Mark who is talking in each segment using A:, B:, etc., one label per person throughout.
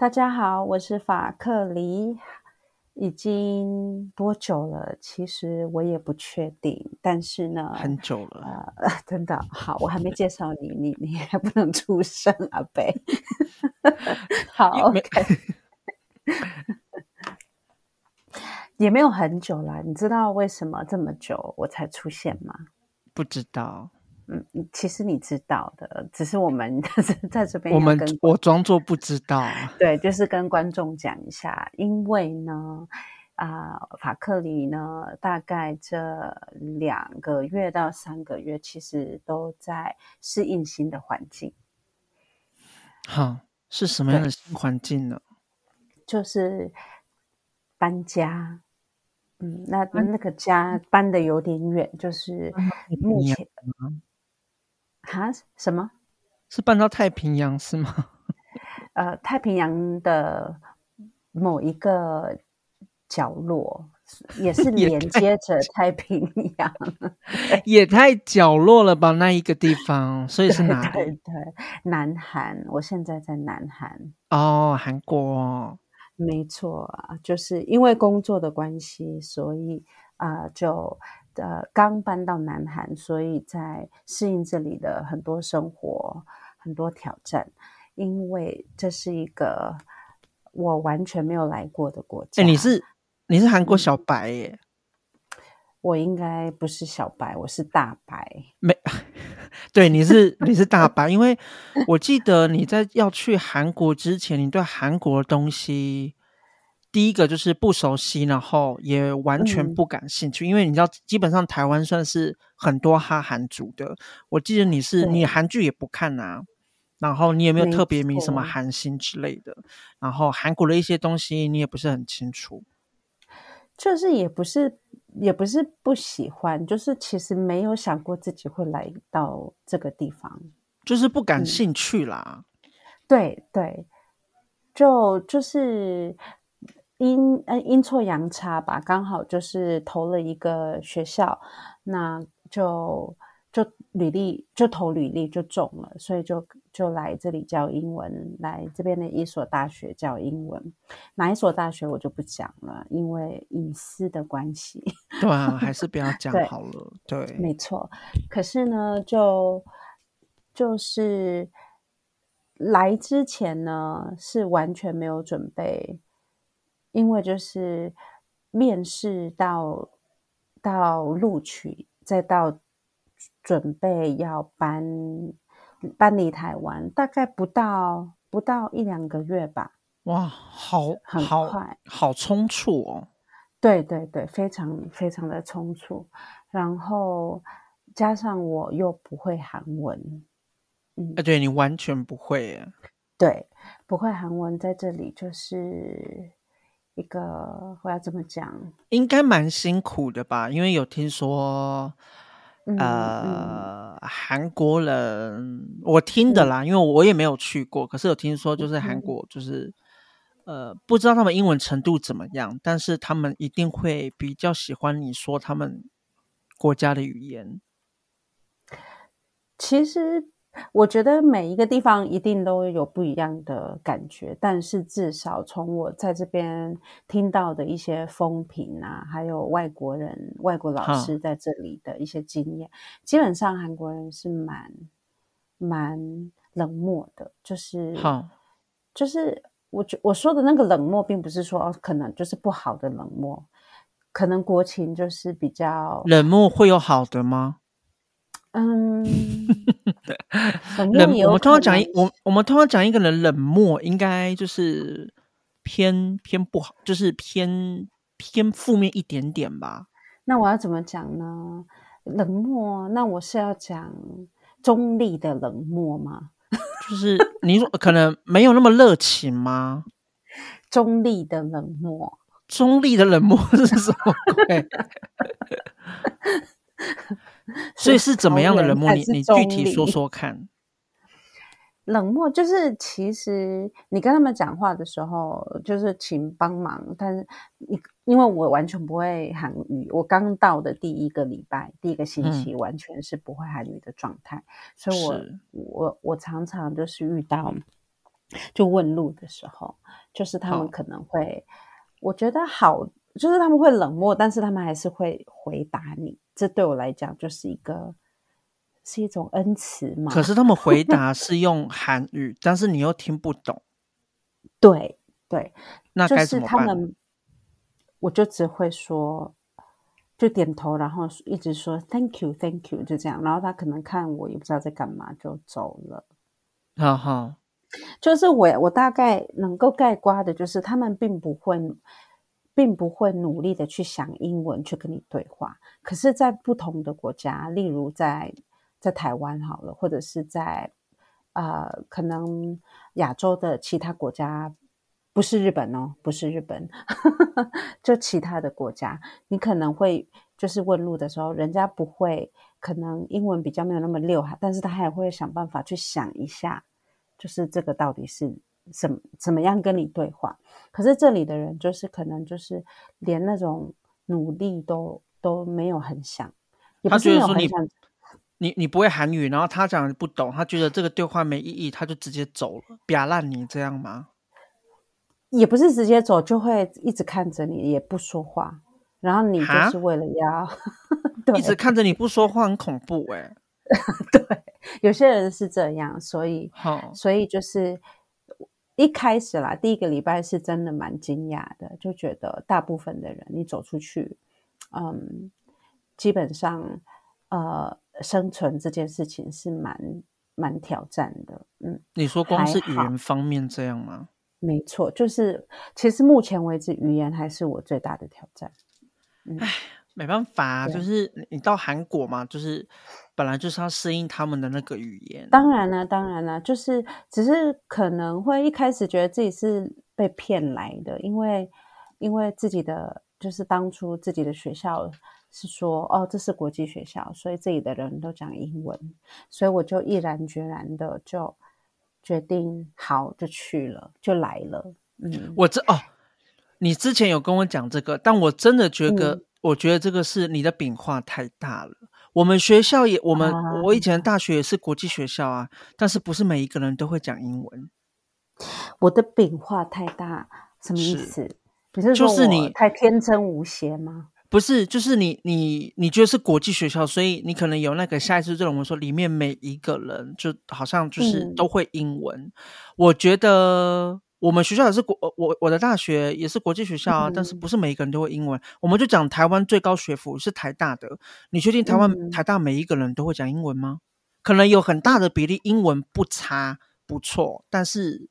A: 大家好，我是法克离。已经多久了？其实我也不确定。但是呢，
B: 很久了。
A: 呃，真的好，我还没介绍你，你你还不能出声啊，贝。好，OK。也没有很久了。你知道为什么这么久我才出现吗？
B: 不知道。
A: 嗯，其实你知道的，只是我们 在这边。
B: 我们我装作不知道。
A: 对，就是跟观众讲一下，因为呢，啊、呃，法克里呢，大概这两个月到三个月，其实都在适应新的环境。
B: 好，是什么样的新环境呢？
A: 就是搬家。嗯，那那个家搬的有点远，就是目前。啊？什么？
B: 是搬到太平洋是吗？
A: 呃，太平洋的某一个角落，也是连接着太平洋，
B: 也太角落了吧？那一个地方，所以是哪里？
A: 对，对对，南韩。我现在在南韩。
B: 哦，韩国。
A: 没错啊，就是因为工作的关系，所以啊、呃，就。呃，刚搬到南韩，所以在适应这里的很多生活，很多挑战。因为这是一个我完全没有来过的国家。
B: 哎，你是你是韩国小白耶？
A: 我应该不是小白，我是大白。
B: 没，对，你是你是大白，因为我记得你在要去韩国之前，你对韩国的东西。第一个就是不熟悉，然后也完全不感兴趣，嗯、因为你知道，基本上台湾算是很多哈韩族的。我记得你是你韩剧也不看啊，然后你有没有特别迷什么韩星之类的？然后韩国的一些东西你也不是很清楚，
A: 就是也不是也不是不喜欢，就是其实没有想过自己会来到这个地方，
B: 就是不感兴趣啦。
A: 嗯、对对，就就是。阴呃阴错阳差吧，刚好就是投了一个学校，那就就履历就投履历就中了，所以就就来这里教英文，来这边的一所大学教英文。哪一所大学我就不讲了，因为隐私的关系。
B: 对啊，还是不要讲好了。对，对
A: 没错。可是呢，就就是来之前呢，是完全没有准备。因为就是面试到到录取，再到准备要搬搬离台湾，大概不到不到一两个月吧。
B: 哇，好，
A: 很快，
B: 好，好匆促哦。
A: 对对对，非常非常的匆促。然后加上我又不会韩文，
B: 嗯，对，你完全不会耶。
A: 对，不会韩文，在这里就是。一个我要怎么讲？
B: 应该蛮辛苦的吧？因为有听说，
A: 嗯、
B: 呃，嗯、韩国人我听的啦，嗯、因为我也没有去过，可是有听说，就是韩国，就是、嗯、呃，不知道他们英文程度怎么样，但是他们一定会比较喜欢你说他们国家的语言。
A: 其实。我觉得每一个地方一定都有不一样的感觉，但是至少从我在这边听到的一些风评啊，还有外国人、外国老师在这里的一些经验，基本上韩国人是蛮蛮冷漠的，就是，
B: 好
A: 就是我觉我说的那个冷漠，并不是说可能就是不好的冷漠，可能国情就是比较
B: 冷漠，会有好的吗？
A: 嗯，
B: 冷，我们通常讲一我我们通常讲一个人冷漠，应该就是偏偏不好，就是偏偏负面一点点吧。
A: 那我要怎么讲呢？冷漠，那我是要讲中立的冷漠吗？
B: 就是你说可能没有那么热情吗？
A: 中立的冷漠，
B: 中立的冷漠是什么鬼？所以是怎么样的冷漠？你你具体说说看。
A: 冷漠就是，其实你跟他们讲话的时候，就是请帮忙。但是你因为我完全不会韩语，我刚到的第一个礼拜、第一个星期，完全是不会韩语的状态，嗯、所以我我我常常就是遇到就问路的时候，就是他们可能会，我觉得好，就是他们会冷漠，但是他们还是会回答你。这对我来讲就是一个是一种恩慈嘛。
B: 可是他们回答是用韩语，但是你又听不懂。
A: 对对，
B: 那该怎么办？
A: 就是他们，我就只会说，就点头，然后一直说 “thank you, thank you”，就这样。然后他可能看我也不知道在干嘛，就走了。
B: 好好，
A: 就是我我大概能够概括的，就是他们并不会，并不会努力的去想英文去跟你对话。可是，在不同的国家，例如在在台湾好了，或者是在呃，可能亚洲的其他国家，不是日本哦，不是日本，就其他的国家，你可能会就是问路的时候，人家不会，可能英文比较没有那么溜哈，但是他还会想办法去想一下，就是这个到底是怎怎么样跟你对话。可是这里的人就是可能就是连那种努力都。都没有很想，也不是没有很想，
B: 他觉得说你你你不会韩语，然后他讲不懂，他觉得这个对话没意义，他就直接走了，撇烂你这样吗？
A: 也不是直接走，就会一直看着你，也不说话，然后你就是为了要对
B: 一直看着你不说话，很恐怖哎、欸。
A: 对，有些人是这样，所以
B: 好，
A: 所以就是一开始啦，第一个礼拜是真的蛮惊讶的，就觉得大部分的人你走出去。嗯，基本上，呃，生存这件事情是蛮蛮挑战的。嗯，
B: 你说光是语言方面这样吗？
A: 没错，就是其实目前为止，语言还是我最大的挑战。嗯，
B: 唉，没办法，就是你到韩国嘛，就是本来就是要适应他们的那个语言。
A: 当然了，当然了，就是只是可能会一开始觉得自己是被骗来的，因为因为自己的。就是当初自己的学校是说，哦，这是国际学校，所以这里的人都讲英文，所以我就毅然决然的就决定，好，就去了，就来了。嗯，
B: 我这哦，你之前有跟我讲这个，但我真的觉得，嗯、我觉得这个是你的饼画太大了。我们学校也，我们、啊、我以前大学也是国际学校啊，但是不是每一个人都会讲英文。
A: 我的饼画太大，什么意思？不是就是你太天真无邪吗？
B: 不是，就是你你你觉得是国际学校，所以你可能有那个下意识认为说里面每一个人就好像就是都会英文。嗯、我觉得我们学校也是国，我我的大学也是国际学校啊，嗯、但是不是每一个人都会英文。我们就讲台湾最高学府是台大的，你确定台湾、嗯、台大每一个人都会讲英文吗？可能有很大的比例英文不差不错，但是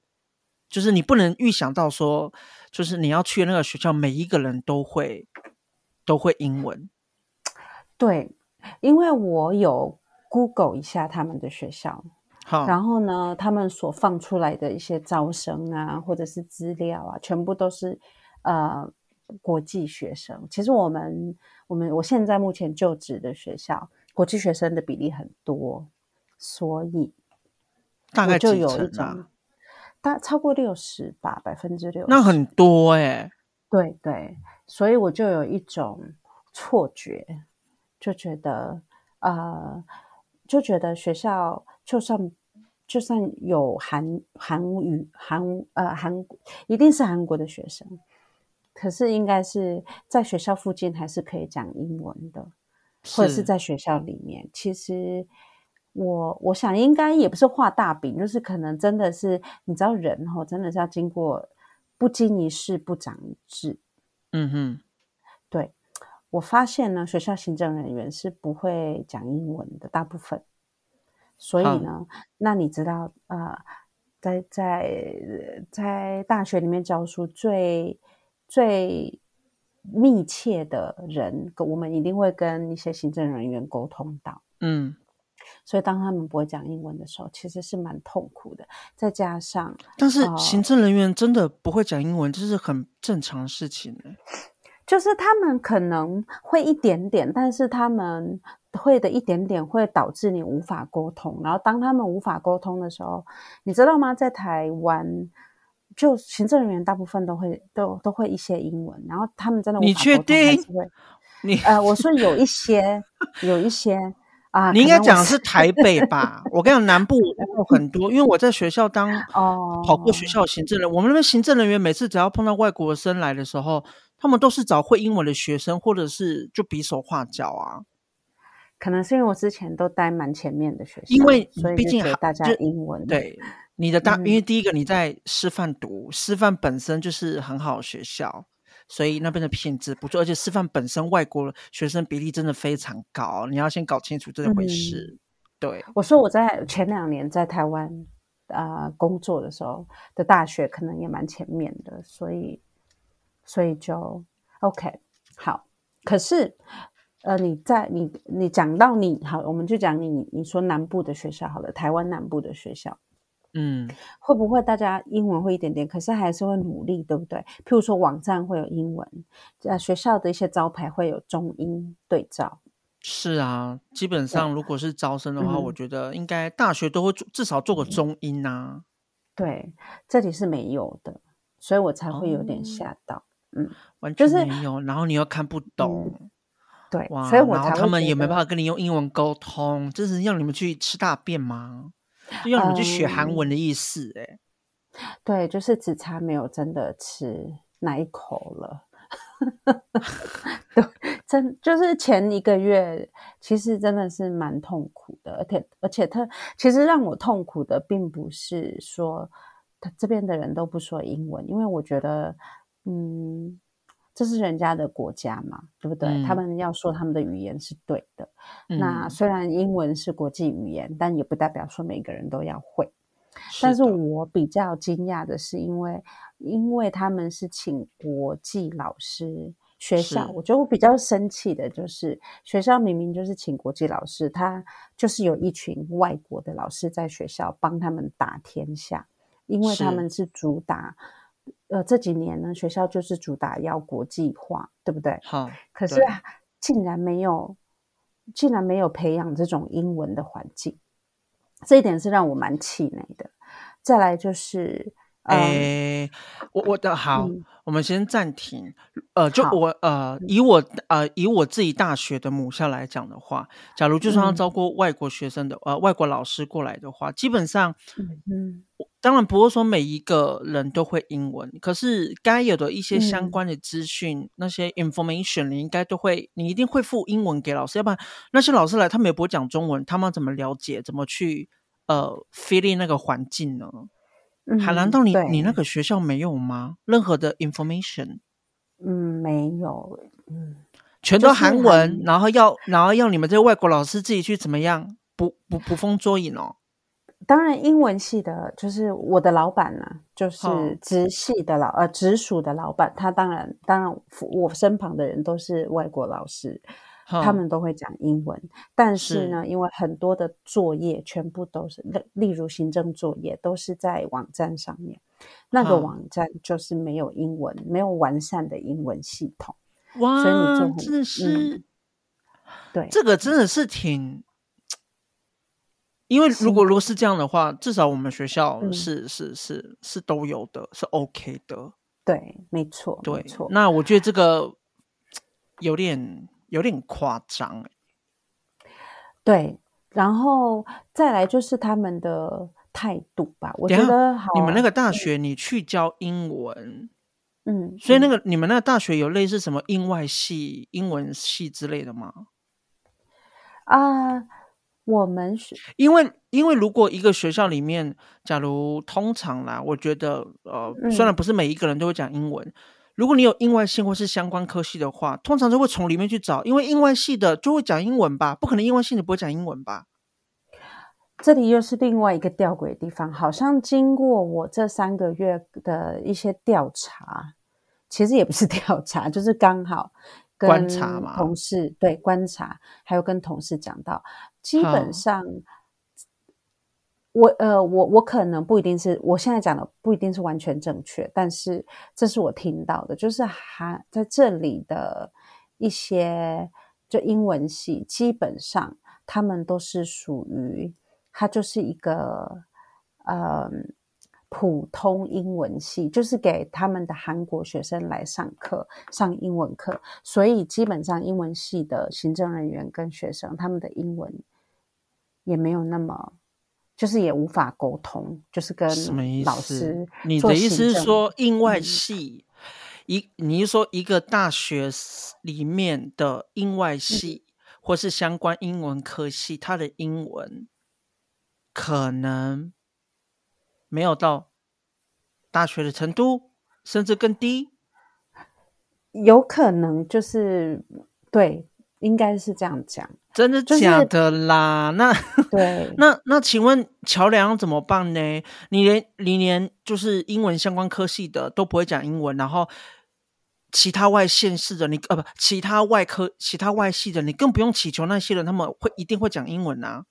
B: 就是你不能预想到说。就是你要去那个学校，每一个人都会都会英文。
A: 对，因为我有 Google 一下他们的学校，好，然后呢，他们所放出来的一些招生啊，或者是资料啊，全部都是呃国际学生。其实我们我们我现在目前就职的学校，国际学生的比例很多，所以
B: 大概
A: 就有一种。大超过六十吧，百分之六十，
B: 那很多哎、欸。
A: 对对，所以我就有一种错觉，就觉得呃，就觉得学校就算就算有韩韩语韩呃韩一定是韩国的学生，可是应该是在学校附近还是可以讲英文的，或者是在学校里面，其实。我我想应该也不是画大饼，就是可能真的是你知道人哈，真的是要经过不经一事不长一智。
B: 嗯哼，
A: 对，我发现呢，学校行政人员是不会讲英文的，大部分。所以呢，好那你知道呃，在在在大学里面教书最最密切的人，我们一定会跟一些行政人员沟通到。
B: 嗯。
A: 所以，当他们不会讲英文的时候，其实是蛮痛苦的。再加上，
B: 但是行政人员真的不会讲英文，这、呃、是很正常的事情。
A: 就是他们可能会一点点，但是他们会的一点点会导致你无法沟通。然后，当他们无法沟通的时候，你知道吗？在台湾，就行政人员大部分都会都都会一些英文。然后，他们真的无法沟通，
B: 你确定？
A: 你呃，我说有一些，有一些。啊，
B: 你应该讲的是台北吧？我跟你讲，南部 有很多，因为我在学校当哦跑过学校行政人，我们那边行政人员每次只要碰到外国生来的时候，他们都是找会英文的学生，或者是就比手画脚啊。
A: 可能是因为我之前都待蛮前面的学校，
B: 因
A: 为
B: 毕竟
A: 大家英文
B: 对你的大，因为第一个你在师范读，师范本身就是很好的学校。所以那边的品质不错，而且师范本身外国学生比例真的非常高，你要先搞清楚这回事。嗯、对，
A: 我说我在前两年在台湾啊、呃、工作的时候的大学可能也蛮前面的，所以所以就 OK 好。可是呃，你在你你讲到你好，我们就讲你你说南部的学校好了，台湾南部的学校。嗯，会不会大家英文会一点点，可是还是会努力，对不对？譬如说网站会有英文，呃，学校的一些招牌会有中英对照。
B: 是啊，基本上如果是招生的话，我觉得应该大学都会做至少做个中英啊。
A: 对，这里是没有的，所以我才会有点吓到。哦、嗯，
B: 完全没有，然后你又看不懂。
A: 嗯、对，
B: 哇，
A: 所以我才
B: 然后他们也没办法跟你用英文沟通，这是要你们去吃大便吗？就要你们去学韩文的意思，欸，哎、
A: 嗯，对，就是只差没有真的吃那一口了。对，真就是前一个月，其实真的是蛮痛苦的，而且而且他其实让我痛苦的，并不是说他这边的人都不说英文，因为我觉得，嗯。这是人家的国家嘛，对不对？嗯、他们要说他们的语言是对的。嗯、那虽然英文是国际语言，但也不代表说每个人都要会。是。但是我比较惊讶的是，因为因为他们是请国际老师，学校，我觉得我比较生气的就是学校明明就是请国际老师，他就是有一群外国的老师在学校帮他们打天下，因为他们是主打。呃，这几年呢，学校就是主打要国际化，对不对？好，可是啊竟然没有，竟然没有培养这种英文的环境，这一点是让我蛮气馁的。再来就是。
B: 诶，我我的好，嗯、我们先暂停。呃，就我呃，以我呃以我自己大学的母校来讲的话，假如就算要招过外国学生的、嗯、呃外国老师过来的话，基本上，嗯，嗯。当然不会说每一个人都会英文，可是该有的一些相关的资讯，嗯、那些 information，你应该都会，你一定会附英文给老师，要不然那些老师来，他们也不会讲中文，他们怎么了解，怎么去呃 feeling 那个环境呢？还难道你你那个学校没有吗？任何的 information？
A: 嗯，没有，嗯，
B: 全都韩文，然后要然后要你们这些外国老师自己去怎么样捕捕捕风捉影哦。
A: 当然，英文系的，就是我的老板呢、啊，就是直系的老、哦、呃直属的老板，他当然当然我身旁的人都是外国老师。他们都会讲英文，但是呢，是因为很多的作业全部都是，例如行政作业都是在网站上面，那个网站就是没有英文，没有完善的英文系统。哇，所以你就很
B: 这是、嗯，对，这个真的是挺，因为如果如果是这样的话，至少我们学校是、嗯、是是是，是都有的，是 OK 的。
A: 对，没错，
B: 对，
A: 没错。
B: 那我觉得这个有点。有点夸张，
A: 对，然后再来就是他们的态度吧。我觉得好，
B: 你们那个大学你去教英文，嗯，所以那个、嗯、你们那个大学有类似什么英外系、英文系之类的吗？
A: 啊，我们是，
B: 因为因为如果一个学校里面，假如通常啦，我觉得呃，嗯、虽然不是每一个人都会讲英文。如果你有英外系或是相关科系的话，通常都会从里面去找，因为英外系的就会讲英文吧，不可能英外系的不会讲英文吧？
A: 这里又是另外一个吊诡的地方，好像经过我这三个月的一些调查，其实也不是调查，就是刚好跟观察嘛，同事对观察，还有跟同事讲到，基本上。我呃，我我可能不一定是我现在讲的不一定是完全正确，但是这是我听到的，就是还在这里的一些就英文系，基本上他们都是属于它就是一个呃普通英文系，就是给他们的韩国学生来上课上英文课，所以基本上英文系的行政人员跟学生他们的英文也没有那么，就是也无法沟通，就是跟老师。
B: 你的意思是说，英外系，一、嗯、你是说一个大学里面的英外系，嗯、或是相关英文科系，它的英文可能没有到大学的程度，甚至更低？
A: 有可能就是对。应该是这样讲，
B: 真的假的啦？就是、那对，那那请问桥梁怎么办呢？你连你连就是英文相关科系的都不会讲英文，然后其他外县市的你呃不，其他外科其他外系的你更不用祈求那些人他们会一定会讲英文啊。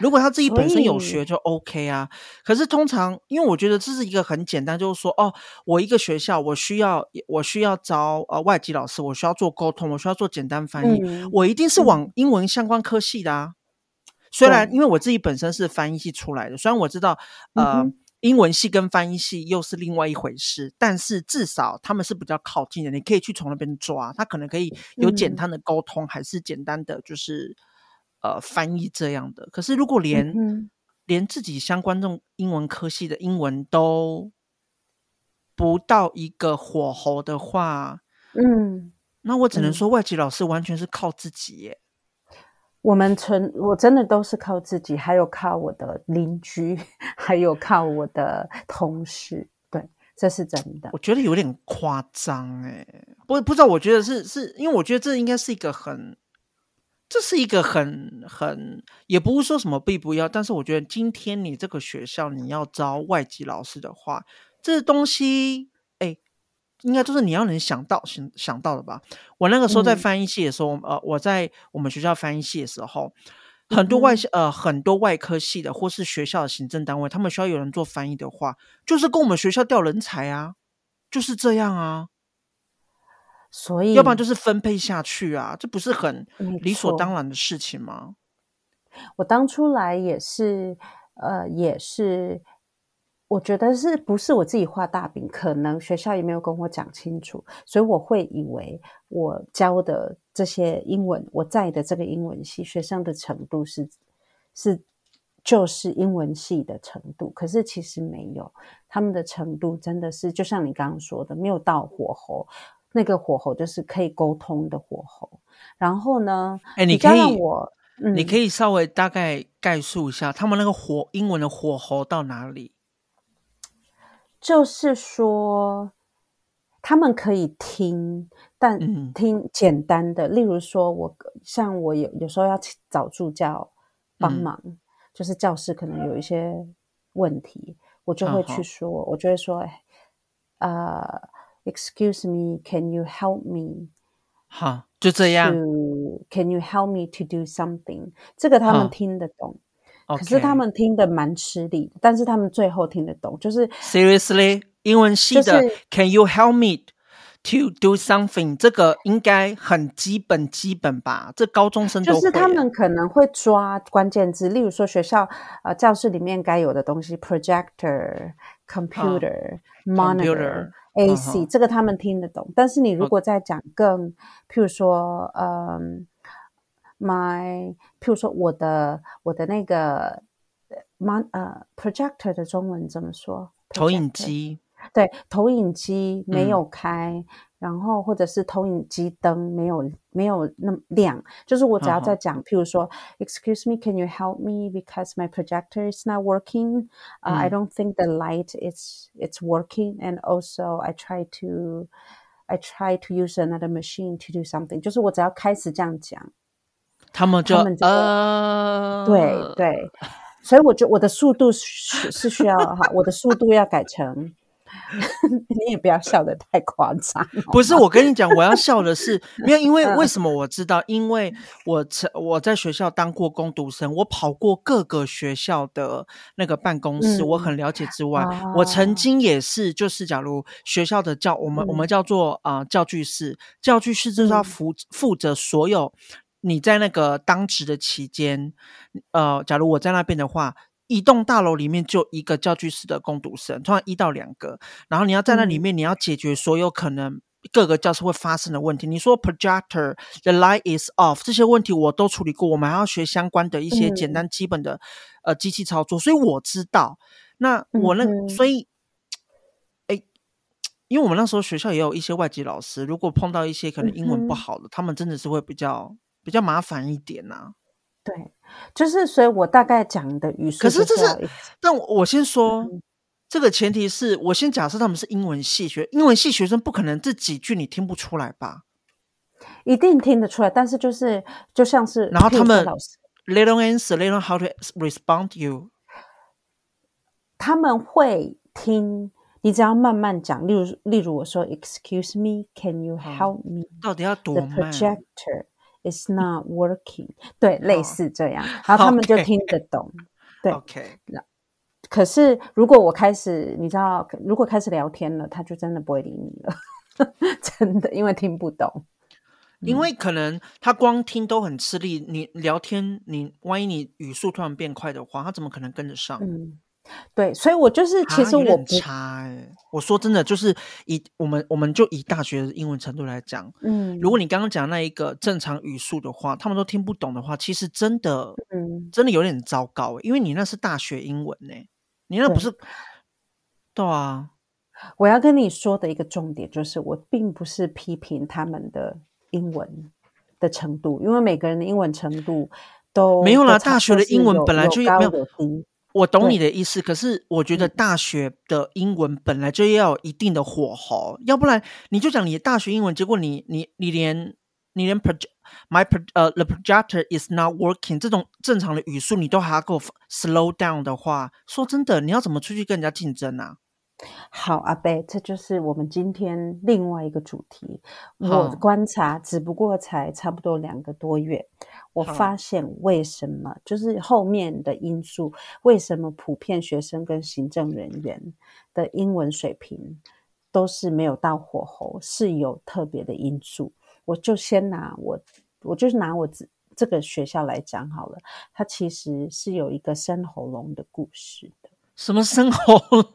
B: 如果他自己本身有学就 OK 啊，可是通常因为我觉得这是一个很简单，就是说哦，我一个学校我需要我需要招呃外籍老师，我需要做沟通，我需要做简单翻译，嗯、我一定是往英文相关科系的啊。嗯、虽然因为我自己本身是翻译系出来的，虽然我知道呃、嗯、英文系跟翻译系又是另外一回事，但是至少他们是比较靠近的，你可以去从那边抓，他可能可以有简单的沟通，嗯、还是简单的就是。呃，翻译这样的，可是如果连、嗯、连自己相关这种英文科系的英文都不到一个火候的话，嗯，那我只能说外籍老师完全是靠自己耶。
A: 我们纯我真的都是靠自己，还有靠我的邻居，还有靠我的同事，对，这是真的。
B: 我觉得有点夸张哎，不不知道，我觉得是是因为我觉得这应该是一个很。这是一个很很，也不是说什么必不要，但是我觉得今天你这个学校你要招外籍老师的话，这东西哎，应该都是你要能想到想想到的吧？我那个时候在翻译系的时候，嗯、呃，我在我们学校翻译系的时候，很多外、嗯、呃很多外科系的或是学校的行政单位，他们需要有人做翻译的话，就是跟我们学校调人才啊，就是这样啊。
A: 所以，
B: 要不然就是分配下去啊，这不是很理所当然的事情吗？
A: 我当初来也是，呃，也是，我觉得是不是我自己画大饼？可能学校也没有跟我讲清楚，所以我会以为我教的这些英文，我在的这个英文系学生的程度是是就是英文系的程度，可是其实没有，他们的程度真的是就像你刚刚说的，没有到火候。那个火候就是可以沟通的火候，然后呢，
B: 哎，你可以，我嗯、你可以稍微大概概述一下他们那个火英文的火候到哪里？
A: 就是说，他们可以听，但听简单的，嗯、例如说我像我有有时候要找助教帮忙，嗯、就是教室可能有一些问题，我就会去说，啊、我就会说，哎，呃。Excuse me, can you help me?
B: 好，就这样。
A: Can you help me to do something? 这个他们听得懂，可是他们听得蛮吃力，但是他们最后听得懂，就是
B: Seriously，英文系的 Can you help me to do something？这个应该很基本基本吧？这高中生都会。
A: 就是他们可能会抓关键字，例如说学校呃教室里面该有的东西，projector、 computer、monitor。AC、uh. 这个他们听得懂，但是你如果再讲更，譬如说，嗯，my，譬如说我的我的那个 mon 呃 projector 的中文怎么说？
B: 投影机。
A: 对，投影机没有开。嗯然后或者是投影机灯没有没有那么亮，就是我只要在讲，好好譬如说，Excuse me, can you help me because my projector is not working? Uh, 嗯、I don't think the light is it's working, and also I try to I try to use another machine to do something。就是我只要开始这样讲，
B: 他们就他们就、呃、
A: 对对，所以我觉得我的速度是是需要哈，我的速度要改成。 你也不要笑得太夸张。
B: 不是，我跟你讲，我要笑的是，没有，因为为什么我知道？因为我曾我在学校当过工读生，我跑过各个学校的那个办公室，嗯、我很了解。之外，啊、我曾经也是，就是假如学校的教我们，嗯、我们叫做啊、呃、教具室，教具室就是要负负责所有你在那个当值的期间，呃，假如我在那边的话。一栋大楼里面就一个教具室的工读生，通常一到两个。然后你要在那里面，你要解决所有可能各个教室会发生的问题。你说 projector，the light is off，这些问题我都处理过。我们还要学相关的一些简单基本的、嗯、呃机器操作，所以我知道。那我那、嗯、所以，哎，因为我们那时候学校也有一些外籍老师，如果碰到一些可能英文不好的，嗯、他们真的是会比较比较麻烦一点呐、啊。
A: 对，就是所以我大概讲的语速，
B: 可是这是，但我，先说。嗯这个前提是我先假设他们是英文系学，英文系学生不可能这几句你听不出来吧？
A: 一定听得出来，但是就是就像是，
B: 然后他们 they don't answer, they don't how to respond you。
A: 他们会听，你只要慢慢讲，例如例如我说，Excuse me, can you help me？
B: 到底要多慢？The
A: projector is not working。对，类似这样，然后他们就听得懂。对
B: ，OK。
A: 可是，如果我开始，你知道，如果开始聊天了，他就真的不会理你了，真的，因为听不懂。
B: 因为可能他光听都很吃力，你聊天，你万一你语速突然变快的话，他怎么可能跟得上？
A: 嗯，对，所以我就是，其实我不
B: 差哎。我说真的，就是以我们我们就以大学的英文程度来讲，嗯，如果你刚刚讲那一个正常语速的话，他们都听不懂的话，其实真的，嗯，真的有点糟糕，因为你那是大学英文呢。你那不是对，对啊？
A: 我要跟你说的一个重点就是，我并不是批评他们的英文的程度，因为每个人的英文程度都
B: 没有啦。大学的英文本来就有没有低。我懂你的意思，可是我觉得大学的英文本来就要有一定的火候，要不然你就讲你的大学英文，结果你你你连你连 project my pro 呃 the projector is not working 这种正常的语速你都还要给我 slow down 的话，说真的，你要怎么出去跟人家竞争啊？
A: 好，阿贝，这就是我们今天另外一个主题。我观察，只不过才差不多两个多月，我发现为什么就是后面的因素，为什么普遍学生跟行政人员的英文水平都是没有到火候，是有特别的因素。我就先拿我，我就是拿我这这个学校来讲好了。它其实是有一个生喉咙的故事的。
B: 什么生喉咙？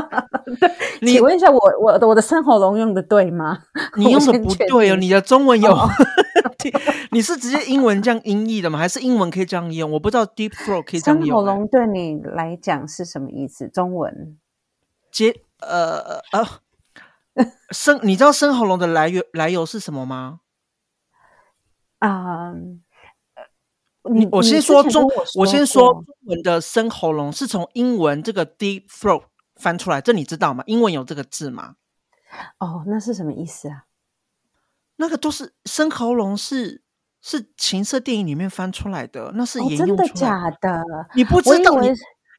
A: 你请问一下我，我我的我的生喉咙用的对吗？
B: 你用的不对哦，你的中文有，你是直接英文这样音译的吗？还是英文可以这样用？我不知道 deep throat 可以这样用。
A: 生喉咙对你来讲是什么意思？中文
B: 接呃呃。呃生，你知道生喉咙的来源来由是什么吗？
A: 啊、
B: um，你我先说中，我，我先说中文的生喉咙是从英文这个 deep throat 翻出来，这你知道吗？英文有这个字吗？
A: 哦，那是什么意思啊？
B: 那个都是生喉咙是是情色电影里面翻出来的，那是沿用的。
A: 哦，真的假的？
B: 你不知道你。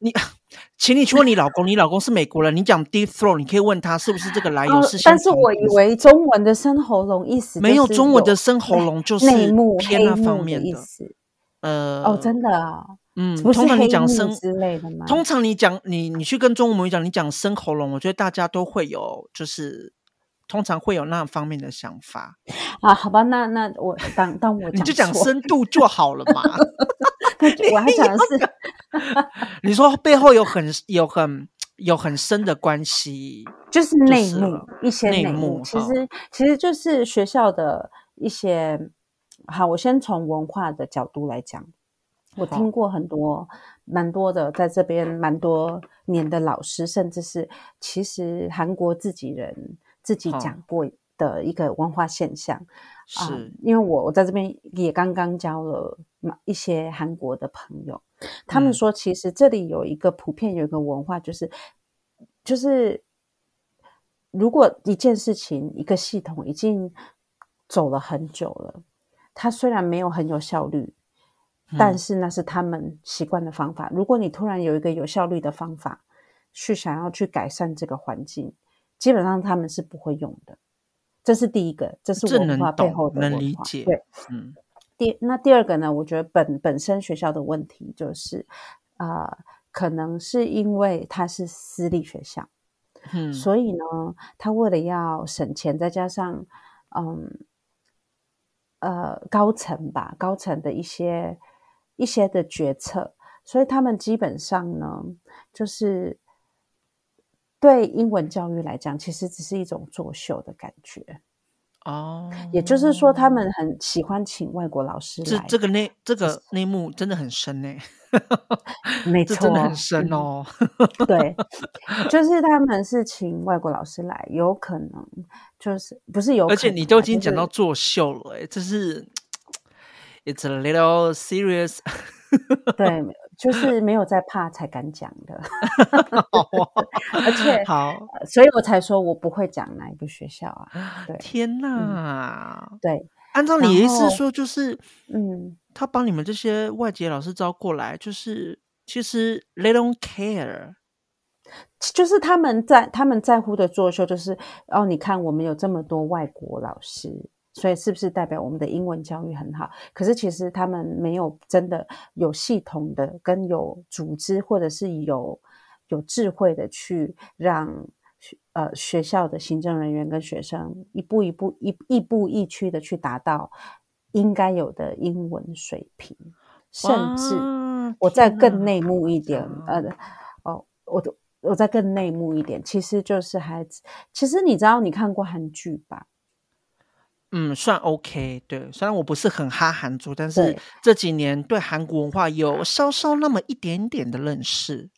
B: 你，请你去问你老公，你老公是美国人，你讲 deep throat，你可以问他是不是这个来由是、哦。
A: 但是我以为中文的生喉咙意思
B: 没有中文的生喉咙就是
A: 内幕
B: 偏那方面的，
A: 的意思。
B: 呃，
A: 哦，真的啊，
B: 嗯，通常你讲生
A: 之类的吗？
B: 通常你讲你你去跟中文母语讲，你讲生喉咙，我觉得大家都会有，就是通常会有那方面的想法
A: 啊。好吧，那那我当当我讲
B: 你就讲深度就好了嘛。
A: 我还讲的是，
B: 你说背后有很有很有很深的关系，
A: 就是内幕，就是、一些内幕。
B: 内幕
A: 其实其实就是学校的一些。好，我先从文化的角度来讲，我听过很多蛮多的，在这边蛮多年的老师，甚至是其实韩国自己人自己讲过的一个文化现象。是、呃、因为我我在这边也刚刚交了。一些韩国的朋友，他们说，其实这里有一个普遍有一个文化，就是、嗯、就是，如果一件事情一个系统已经走了很久了，它虽然没有很有效率，嗯、但是那是他们习惯的方法。如果你突然有一个有效率的方法，去想要去改善这个环境，基本上他们是不会用的。这是第一个，这是文化背后的文化，
B: 能理解，
A: 对，嗯。第那第二个呢？我觉得本本身学校的问题就是，啊、呃，可能是因为它是私立学校，嗯，所以呢，他为了要省钱，再加上，嗯，呃，高层吧，高层的一些一些的决策，所以他们基本上呢，就是对英文教育来讲，其实只是一种作秀的感觉。
B: 哦，
A: 也就是说，他们很喜欢请外国老师来。
B: 这这个内这个内幕真的很深呢，
A: 没错，
B: 真的很深哦。
A: 对，就是他们是请外国老师来，有可能就是不是有可能，
B: 而且你都已经讲到作秀了，哎，这是 it's a little serious。
A: 对。就是没有在怕才敢讲的，而且 好，所以我才说我不会讲哪一个学校啊。对，
B: 天哪，
A: 嗯、对，
B: 按照你的意思说，就是
A: 嗯，
B: 他把你们这些外籍老师招过来，就是其实 they don't care，
A: 就是他们在他们在乎的作秀，就是哦，你看我们有这么多外国老师。所以是不是代表我们的英文教育很好？可是其实他们没有真的有系统的、跟有组织或者是有有智慧的去让呃学校的行政人员跟学生一步一步一一步一趋的去达到应该有的英文水平，甚至我再更内幕一点，呃，哦，我我再更内幕一点，其实就是孩子，其实你知道你看过韩剧吧？
B: 嗯，算 OK。对，虽然我不是很哈韩族，但是这几年对韩国文化有稍稍那么一点点的认识。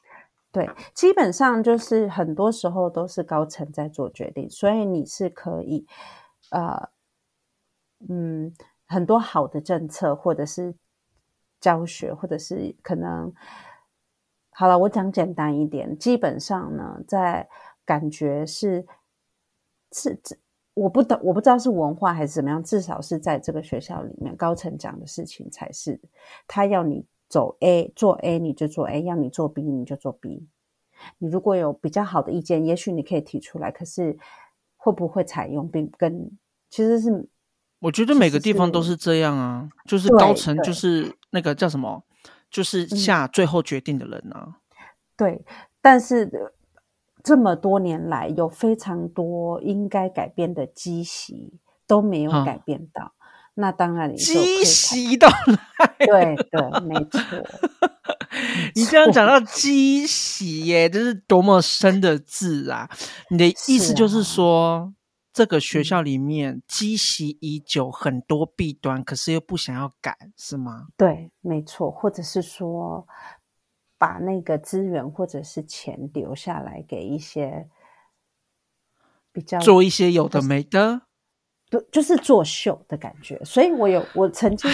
A: 对，基本上就是很多时候都是高层在做决定，所以你是可以，呃，嗯，很多好的政策或者是教学，或者是可能，好了，我讲简单一点，基本上呢，在感觉是是这。我不懂，我不知道是文化还是怎么样，至少是在这个学校里面，高层讲的事情才是。他要你走 A 做 A，你就做 A；要你做 B，你就做 B。你如果有比较好的意见，也许你可以提出来。可是会不会采用，并跟其实是，
B: 我觉得每个地方都是这样啊，就是高层就是那个叫什么，就是下最后决定的人啊。
A: 对，但是。这么多年来，有非常多应该改变的积习都没有改变到。哦、那当然你，
B: 基石都来，
A: 对对，没错。
B: 你这样讲到积习耶，这是多么深的字啊！你的 意思就是说，啊、这个学校里面积习已久，很多弊端，可是又不想要改，是吗？
A: 对，没错，或者是说。把那个资源或者是钱留下来给一些比较
B: 做一些有的没的，
A: 对，就是作秀的感觉。所以我有我曾经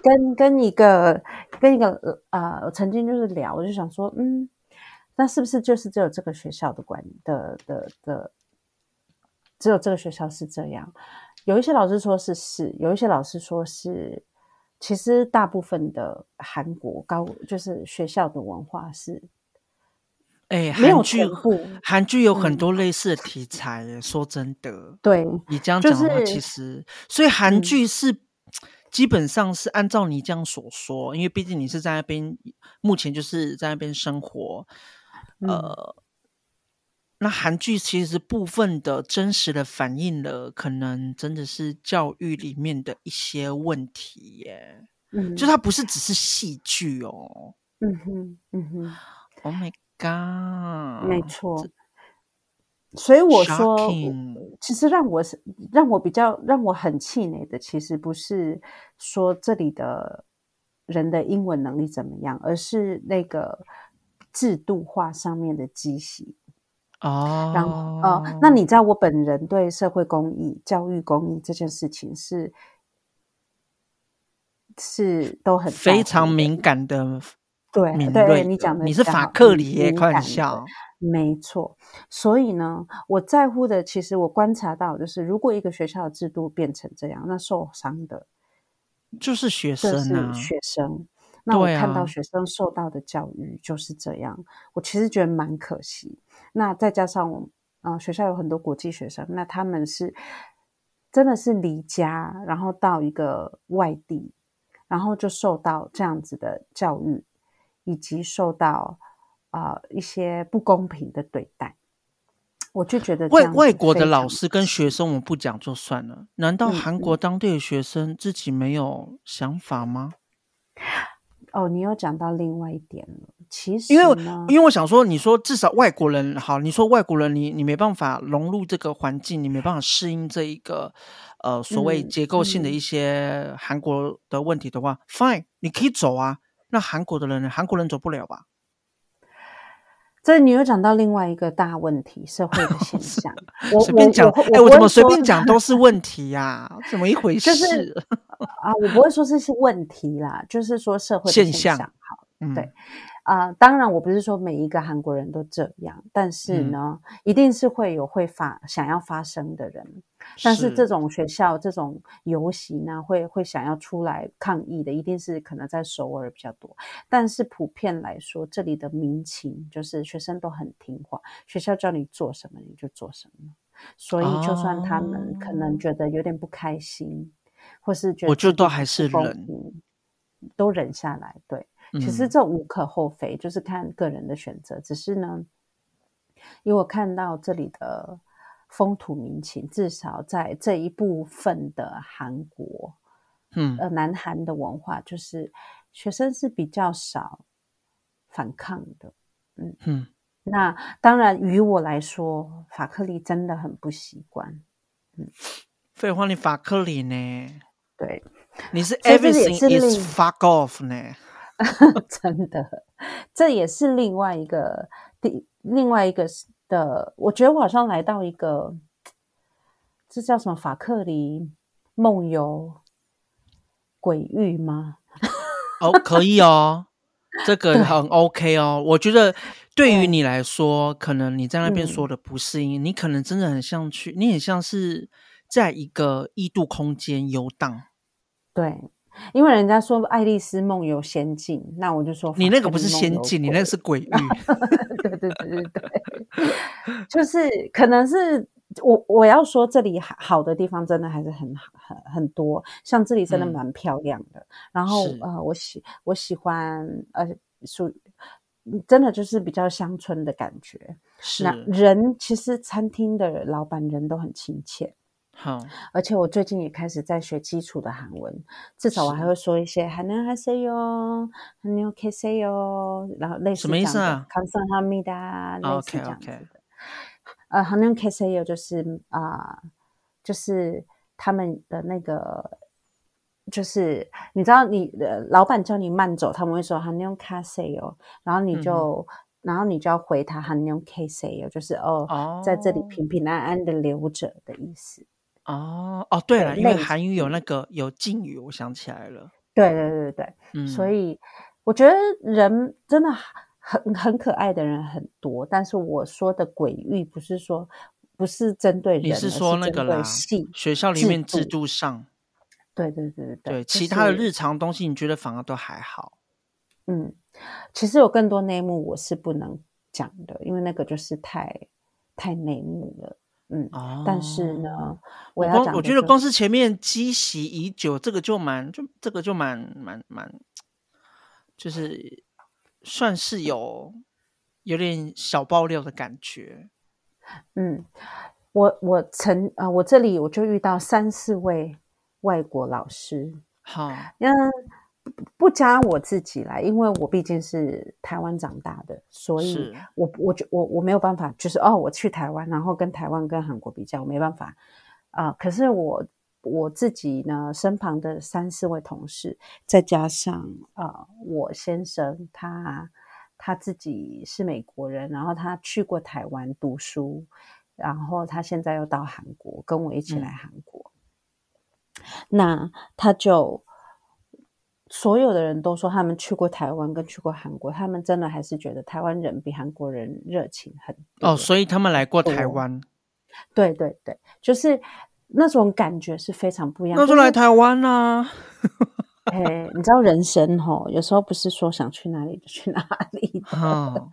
A: 跟跟一个跟一个呃，我曾经就是聊，我就想说，嗯，那是不是就是只有这个学校的管的的的，只有这个学校是这样？有一些老师说是是，有一些老师说是。其实大部分的韩国高就是学校的文化是，
B: 哎，韩剧韩剧有很多类似的题材。嗯、说真的，
A: 对
B: 你这样讲的话，其实、所以韩剧是、嗯、基本上是按照你这样所说，因为毕竟你是在那边，目前就是在那边生活，嗯、呃。那韩剧其实部分的真实的反映了，可能真的是教育里面的一些问题耶。嗯，就它不是只是戏剧哦。
A: 嗯哼，嗯哼。
B: Oh my god！
A: 没错。所以我说其实让我让我比较让我很气馁的，其实不是说这里的人的英文能力怎么样，而是那个制度化上面的畸形。
B: 哦，
A: 然后哦，那你知道我本人对社会公益、教育公益这件事情是是都很
B: 非常敏感的，
A: 对对，你讲的
B: 你是法克里耶，开玩笑，
A: 没错。所以呢，我在乎的，其实我观察到，就是如果一个学校的制度变成这样，那受伤的
B: 就是学生啊，
A: 学生。那我看到学生受到的教育就是这样，啊、我其实觉得蛮可惜。那再加上我，呃，学校有很多国际学生，那他们是真的是离家，然后到一个外地，然后就受到这样子的教育，以及受到啊、呃、一些不公平的对待。我就觉得
B: 外外国的老师跟学生，我们不讲就算了，难道韩国当地的学生自己没有想法吗？
A: 哦，你又讲到另外一点了，其实
B: 因为因为我想说，你说至少外国人好，你说外国人你你没办法融入这个环境，你没办法适应这一个呃所谓结构性的一些韩国的问题的话，嗯嗯，fine，你可以走啊。那韩国的人呢？韩国人走不了吧？
A: 这你又讲到另外一个大问题，社会的现 象。我
B: 随便讲，哎，我怎么随便讲都 是问题呀？怎么一回事？
A: 就是啊，我不会说这是问题啦，就是说社会的现象。好，对。啊、呃，当然，我不是说每一个韩国人都这样，但是呢，嗯、一定是会有会发想要发声的人。但是这种学校这种游行呢，会会想要出来抗议的，一定是可能在首尔比较多。但是普遍来说，这里的民情就是学生都很听话，学校叫你做什么你就做什么。所以就算他们可能觉得有点不开心，哦、或是觉得，我就都还是忍，都忍下来。对。其实这无可厚非，嗯、就是看个人的选择。只是呢，因为我看到这里的风土民情，至少在这一部分的韩国，嗯，呃，南韩的文化，就是学生是比较少反抗的。嗯嗯，那当然，于我来说，法克力真的很不习惯。嗯，
B: 废话，你法克力呢？
A: 对，
B: 你是 everything is fuck off 呢？
A: 真的，这也是另外一个第另外一个的，我觉得我好像来到一个，这叫什么法克里梦游鬼域吗？
B: 哦，可以哦，这个很 OK 哦。我觉得对于你来说，可能你在那边说的不适应，嗯、你可能真的很像去，你很像是在一个异度空间游荡，
A: 对。因为人家说《爱丽丝梦游仙境》，那我就说
B: 你那个不是仙境，你那个是鬼域。
A: 对对对对对，就是可能是我我要说这里好的地方真的还是很很很多，像这里真的蛮漂亮的。嗯、然后呃，我喜我喜欢呃属真的就是比较乡村的感觉。是那人其实餐厅的老板人都很亲切。好，而且我最近也开始在学基础的韩文，至少我还会说一些韩牛还塞哟，韩牛 K 塞哟，然后类似什么意思啊？康桑哈密达类似这样子的。呃，韩牛 K 塞哟就是啊，就是他们的那个，就是你知道，你的老板叫你慢走，他们会说韩牛卡塞哟，然后你就，然后你就要回他韩牛 K 塞哟，就是哦，在这里平平安安的留着的意思。
B: 哦哦，对了，因为韩语有那个有敬语，我想起来了。
A: 对对对对，嗯，所以我觉得人真的很很可爱的人很多，但是我说的鬼域不是说不是针对人，
B: 你是说那个啦？学校里面制度上，
A: 对对对对对，
B: 对其他的日常东西，你觉得反而都还好？
A: 嗯，其实有更多内幕我是不能讲的，因为那个就是太太内幕了。嗯，哦、但是呢，我要
B: 我觉得光是前面积习已久，这个就蛮，就这个就蛮蛮蛮，就是算是有有点小爆料的感觉。
A: 嗯，我我曾啊、呃，我这里我就遇到三四位外国老师，好，嗯。不加我自己来，因为我毕竟是台湾长大的，所以我我我我没有办法，就是哦，我去台湾，然后跟台湾跟韩国比较，我没办法啊、呃。可是我我自己呢，身旁的三四位同事，再加上啊、呃，我先生他他自己是美国人，然后他去过台湾读书，然后他现在又到韩国跟我一起来韩国，嗯、那他就。所有的人都说他们去过台湾跟去过韩国，他们真的还是觉得台湾人比韩国人热情很多。
B: 哦，所以他们来过台湾。
A: 对对对，就是那种感觉是非常不一样。
B: 那就来台湾啊！
A: 哎，你知道人生吼，有时候不是说想去哪里就去哪里。哦，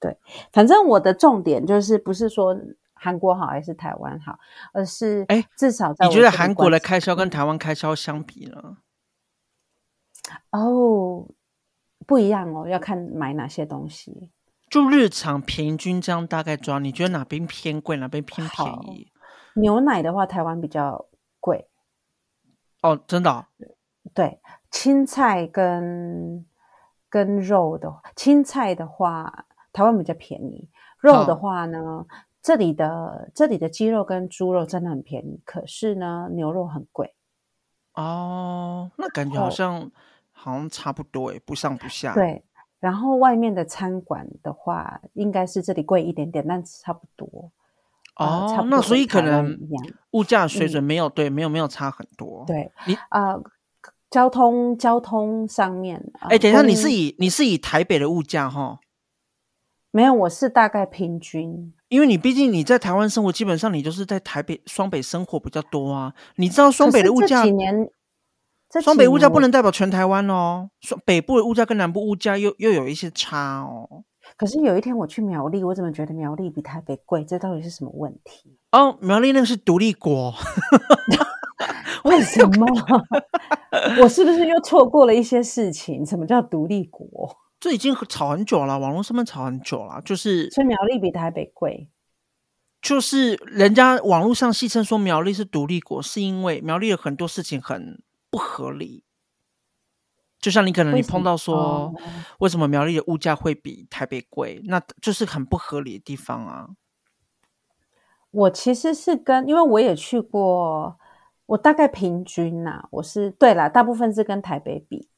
A: 对，反正我的重点就是不是说韩国好还是台湾好，而是哎，至少在
B: 你觉得韩国的开销跟台湾开销相比呢？
A: 哦，不一样哦，要看买哪些东西。
B: 就日常平均这样大概抓，你觉得哪边偏贵，哪边偏便宜？
A: 牛奶的话，台湾比较贵。
B: 哦，真的哦？
A: 对，青菜跟跟肉的青菜的话，台湾比较便宜。肉的话呢，哦、这里的这里的鸡肉跟猪肉真的很便宜，可是呢，牛肉很贵。
B: 哦，那感觉好像好像差不多诶，不上不下。
A: 对，然后外面的餐馆的话，应该是这里贵一点点，但是差不多。
B: 哦，呃、那所以可能物价水准没有、嗯、对，没有没有差很多。
A: 对，
B: 你
A: 啊、呃，交通交通上面，哎、
B: 呃，等一下，你是以你是以台北的物价哈？
A: 没有，我是大概平均，
B: 因为你毕竟你在台湾生活，基本上你就是在台北双北生活比较多啊。你知道双北的物价？
A: 这几年，
B: 双北物价不能代表全台湾哦。双北部的物价跟南部物价又又有一些差哦。
A: 可是有一天我去苗栗，我怎么觉得苗栗比台北贵？这到底是什么问题？
B: 哦，苗栗那个是独立国，
A: 为什么？我是不是又错过了一些事情？什么叫独立国？
B: 这已经吵很久了，网络上面吵很久了，就是
A: 所以苗栗比台北贵，
B: 就是人家网络上戏称说苗栗是独立国，是因为苗栗有很多事情很不合理。就像你可能你碰到说，为什么苗栗的物价会比台北贵？那就是很不合理的地方啊。
A: 我其实是跟，因为我也去过，我大概平均呐、啊，我是对啦，大部分是跟台北比。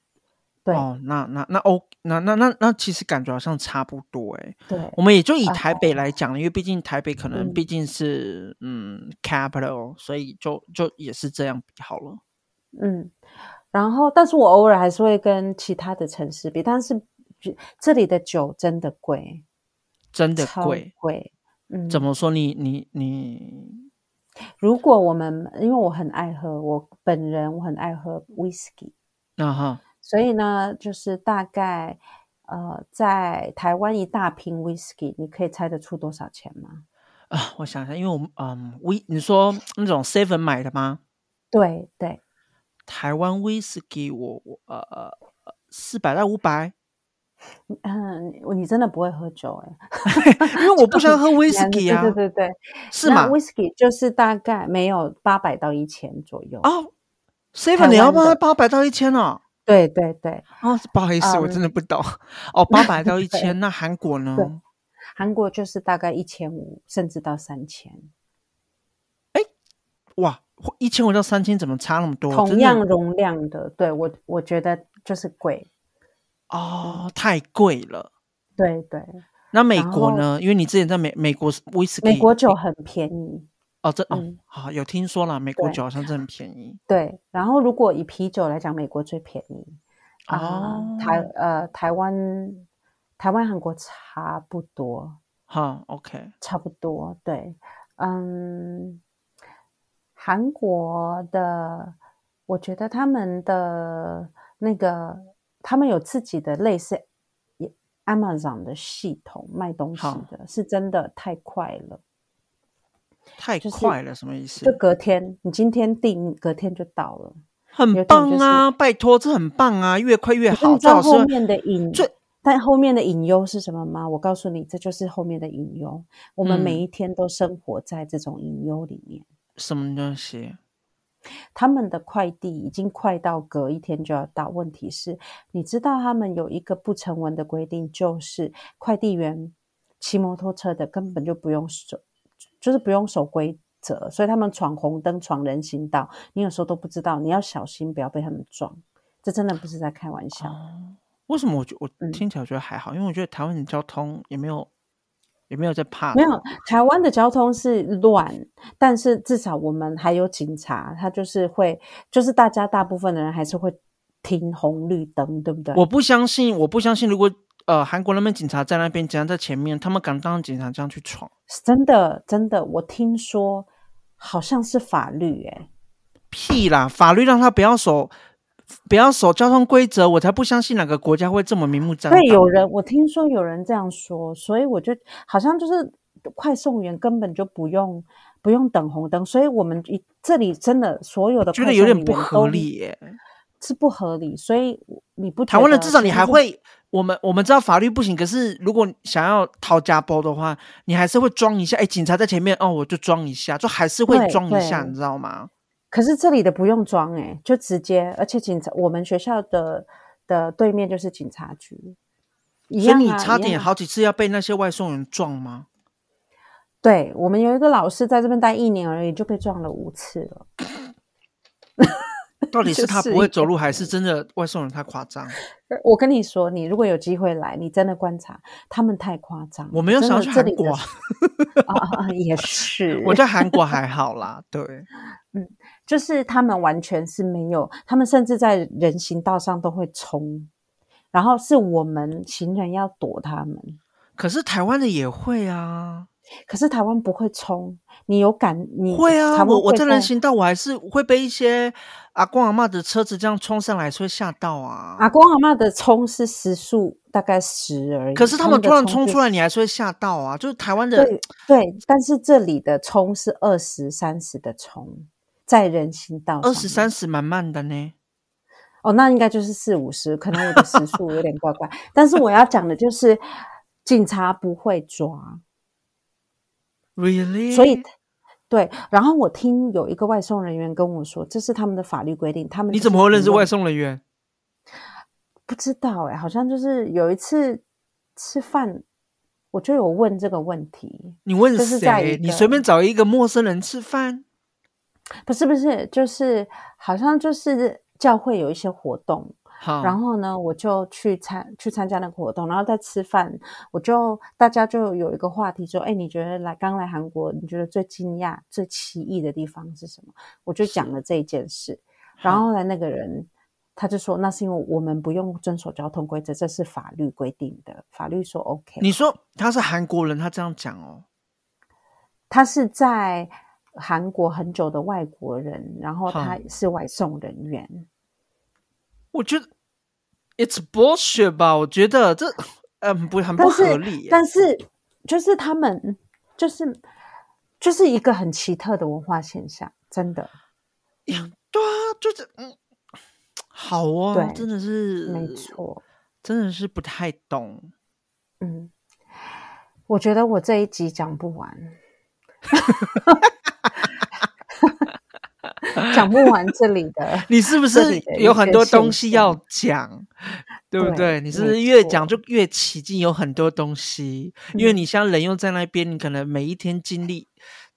A: 对
B: 哦，那那那哦，那那那那其实感觉好像差不多哎。
A: 对，
B: 我们也就以台北来讲，因为毕竟台北可能毕竟是嗯，嗯 capital，所以就就也是这样比好了。
A: 嗯，然后但是我偶尔还是会跟其他的城市比，但是这里的酒真的贵，
B: 真的贵
A: 贵。嗯，
B: 怎么说你？你你你，
A: 如果我们因为我很爱喝，我本人我很爱喝 whisky，
B: 啊哈。
A: 所以呢，就是大概，呃，在台湾一大瓶 whisky，你可以猜得出多少钱吗？
B: 啊，我想想，因为我们，嗯，威，你说那种 seven 买的吗？
A: 对对，
B: 台湾 whisky，我我呃呃四百到五百。
A: 嗯，你真的不会喝酒哎？
B: 因为我不喜欢喝 whisky 啊。
A: 对对对对，
B: 是吗
A: ？whisky 就是大概没有八百到一千左右
B: 哦。seven 你要不要八百到一千哦？
A: 对对对，
B: 哦，不好意思，um, 我真的不懂。哦，八百 到一千，那韩国呢？
A: 韩国就是大概一千五，甚至到三千。
B: 哎，哇，一千五到三千怎么差那么多？
A: 同样容量的，对我我觉得就是贵。
B: 哦，嗯、太贵了。
A: 对对。
B: 那美国呢？因为你之前在美美国威士忌，
A: 美国酒很便宜。
B: 哦，这哦，好、嗯、有听说了，美国酒好像真的很便宜。
A: 对，然后如果以啤酒来讲，美国最便宜。
B: 哦，
A: 呃、台呃台湾台湾韩国差不多。
B: 好，OK，
A: 差不多。对，嗯，韩国的，我觉得他们的那个，他们有自己的类似 Amazon 的系统卖东西的，是真的太快了。
B: 太快了，什么意思？
A: 就隔天，你今天订，隔天就到了，
B: 很棒啊！拜托，这很棒啊，越快越好。
A: 你知道后面的隐，最但后面的隐忧是什么吗？我告诉你，这就是后面的隐忧。我们每一天都生活在这种隐忧里面。
B: 什么东西？
A: 他们的快递已经快到隔一天就要到。问题是，你知道他们有一个不成文的规定，就是快递员骑摩托车的根本就不用守。就是不用守规则，所以他们闯红灯、闯人行道，你有时候都不知道，你要小心，不要被他们撞。这真的不是在开玩笑。
B: 哦、为什么我觉我听起来觉得还好？嗯、因为我觉得台湾的交通也没有也没有在怕。
A: 没有，台湾的交通是乱，但是至少我们还有警察，他就是会，就是大家大部分的人还是会停红绿灯，对不对？
B: 我不相信，我不相信，如果。呃，韩国那边警察在那边，警察在前面，他们敢当警察这样去闯？
A: 真的，真的，我听说好像是法律诶。
B: 屁啦，法律让他不要守，不要守交通规则，我才不相信哪个国家会这么明目张胆。
A: 对，有人，我听说有人这样说，所以我就好像就是快送员根本就不用不用等红灯，所以我们这里真的所有的
B: 觉得有点不合理耶。
A: 是不合理，所以你不
B: 台湾的至少你还会，我们我们知道法律不行，可是如果想要掏家包的话，你还是会装一下。哎，警察在前面，哦，我就装一下，就还是会装一下，你知道吗？
A: 可是这里的不用装，哎，就直接，而且警察，我们学校的的对面就是警察局，
B: 所以你差点好几次要被那些外送人撞吗？
A: 对，我们有一个老师在这边待一年而已，就被撞了五次了。
B: 到底是他不会走路，还是真的外送人太夸张？
A: 我跟你说，你如果有机会来，你真的观察他们太夸张。
B: 我没有想要去韩国
A: 啊，也是。
B: 我在韩国还好啦，对，
A: 嗯，就是他们完全是没有，他们甚至在人行道上都会冲，然后是我们行人要躲他们。
B: 可是台湾的也会啊。
A: 可是台湾不会冲，你有感？你
B: 会啊，会我我在人行道，我还是会被一些阿公阿妈的车子这样冲上来，所以吓到啊。
A: 阿公阿妈的冲是时速大概十而已，
B: 可是他们突然冲出来，你还是会吓到啊。就是台湾的
A: 对，对，但是这里的冲是二十三十的冲，在人行道
B: 二十三十蛮慢的呢。
A: 哦，那应该就是四五十，可能我的时速有点怪怪。但是我要讲的就是，警察不会抓。
B: Really？
A: 所以，对。然后我听有一个外送人员跟我说，这是他们的法律规定。他们
B: 你怎么会认识外送人员？
A: 不知道哎、欸，好像就是有一次吃饭，我就有问这个问题。
B: 你问谁？你随便找一个陌生人吃饭？
A: 不是不是，就是好像就是教会有一些活动。好，然后呢，我就去参去参加那个活动，然后在吃饭，我就大家就有一个话题说，哎，你觉得来刚来韩国，你觉得最惊讶、最奇异的地方是什么？我就讲了这一件事，然后来，那个人他就说，那是因为我们不用遵守交通规则，这是法律规定的，法律说 OK。
B: 你说他是韩国人，他这样讲哦，
A: 他是在韩国很久的外国人，然后他是外送人员。
B: 我觉得 it's bullshit 吧，我觉得这嗯不很不合理。
A: 但是，但是就是他们就是就是一个很奇特的文化现象，真的。
B: 呀，对啊，就是嗯，好哦，对，真的是
A: 没错，
B: 真的是不太懂。
A: 嗯，我觉得我这一集讲不完。讲不完这里的，
B: 你是不是有很多东西要讲？对不对？对，你是不是越讲就越起劲，有很多东西？因为你像人又在那边，你可能每一天经历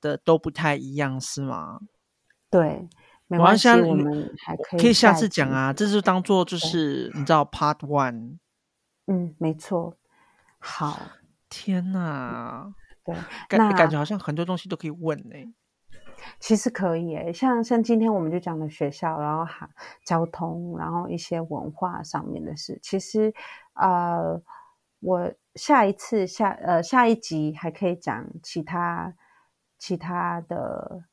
B: 的都不太一样，是吗？
A: 对，没关系，我们还可以
B: 可以下次讲啊。这就当做就是你知道 Part One。
A: 嗯，没错。好，
B: 天哪，
A: 对，
B: 感感觉好像很多东西都可以问呢、欸。
A: 其实可以诶，像像今天我们就讲了学校，然后还交通，然后一些文化上面的事。其实，呃，我下一次下呃下一集还可以讲其他其他的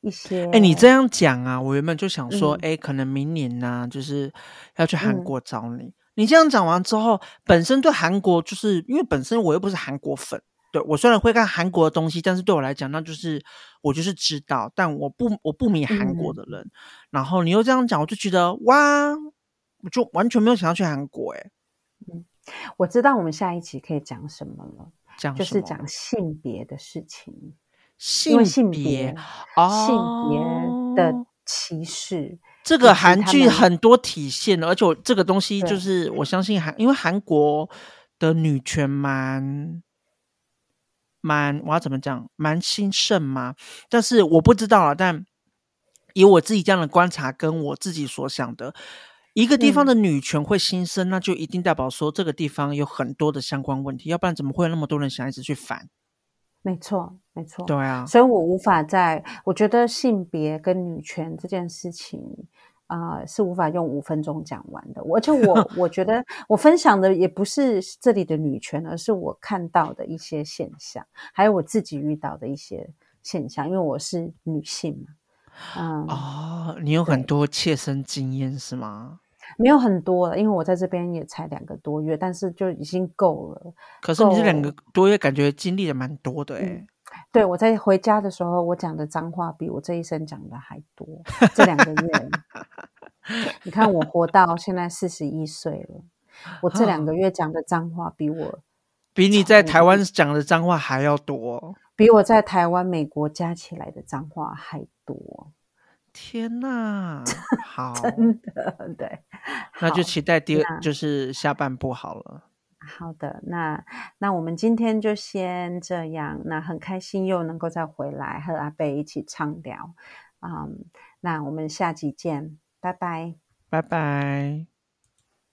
A: 一些。
B: 哎，你这样讲啊，我原本就想说，哎、嗯，可能明年呢、啊，就是要去韩国找你。嗯、你这样讲完之后，本身对韩国就是因为本身我又不是韩国粉。对，我虽然会看韩国的东西，但是对我来讲，那就是我就是知道，但我不我不迷韩国的人。嗯、然后你又这样讲，我就觉得哇，我就完全没有想要去韩国哎。
A: 嗯，我知道我们下一集可以讲什么了，
B: 讲？
A: 就是讲性别的事情，
B: 性别
A: 性别、哦、性别的歧视，
B: 这个韩剧很多体现，而且我这个东西就是我相信韩，因为韩国的女权蛮。蛮，我要怎么讲？蛮兴盛吗？但是我不知道啊。但以我自己这样的观察，跟我自己所想的，一个地方的女权会兴盛，嗯，那就一定代表说这个地方有很多的相关问题，要不然怎么会有那么多人想一直去反？
A: 没错，没错，
B: 对啊。
A: 所以我无法在，我觉得性别跟女权这件事情。啊、呃，是无法用五分钟讲完的。而且我我觉得 我分享的也不是这里的女权，而是我看到的一些现象，还有我自己遇到的一些现象。因为我是女性嘛，嗯，
B: 哦，你有很多切身经验是吗？
A: 没有很多了，因为我在这边也才两个多月，但是就已经够了。
B: 可是你这两个多月感觉经历的蛮多的。
A: 对，我在回家的时候，我讲的脏话比我这一生讲的还多。这两个月，你看我活到现在四十一岁了，我这两个月讲的脏话比我
B: 比你在台湾讲的脏话还要多，
A: 比我在台湾、美国加起来的脏话还多。
B: 天哪，好，
A: 真的对，
B: 那就期待第二就是下半部好了。
A: 好的，那那我们今天就先这样。那很开心又能够再回来和阿贝一起畅聊，嗯，那我们下集见，拜拜，
B: 拜拜。